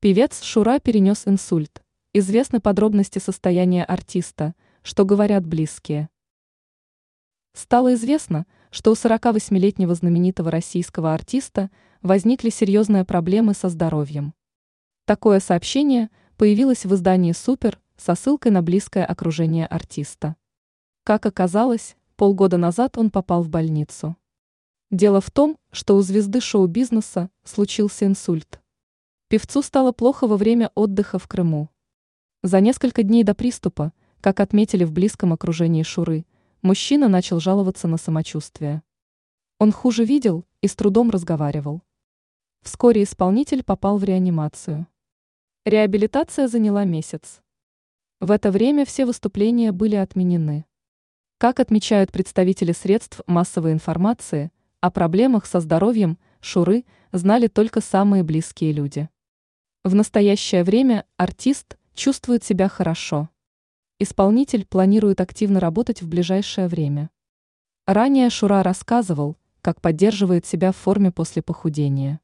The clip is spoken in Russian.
Певец Шура перенес инсульт. Известны подробности состояния артиста, что говорят близкие. Стало известно, что у 48-летнего знаменитого российского артиста возникли серьезные проблемы со здоровьем. Такое сообщение появилось в издании «Супер» со ссылкой на близкое окружение артиста. Как оказалось, полгода назад он попал в больницу. Дело в том, что у звезды шоу-бизнеса случился инсульт. Певцу стало плохо во время отдыха в Крыму. За несколько дней до приступа, как отметили в близком окружении Шуры, мужчина начал жаловаться на самочувствие. Он хуже видел и с трудом разговаривал. Вскоре исполнитель попал в реанимацию. Реабилитация заняла месяц. В это время все выступления были отменены. Как отмечают представители средств массовой информации, о проблемах со здоровьем Шуры знали только самые близкие люди. В настоящее время артист чувствует себя хорошо. Исполнитель планирует активно работать в ближайшее время. Ранее Шура рассказывал, как поддерживает себя в форме после похудения.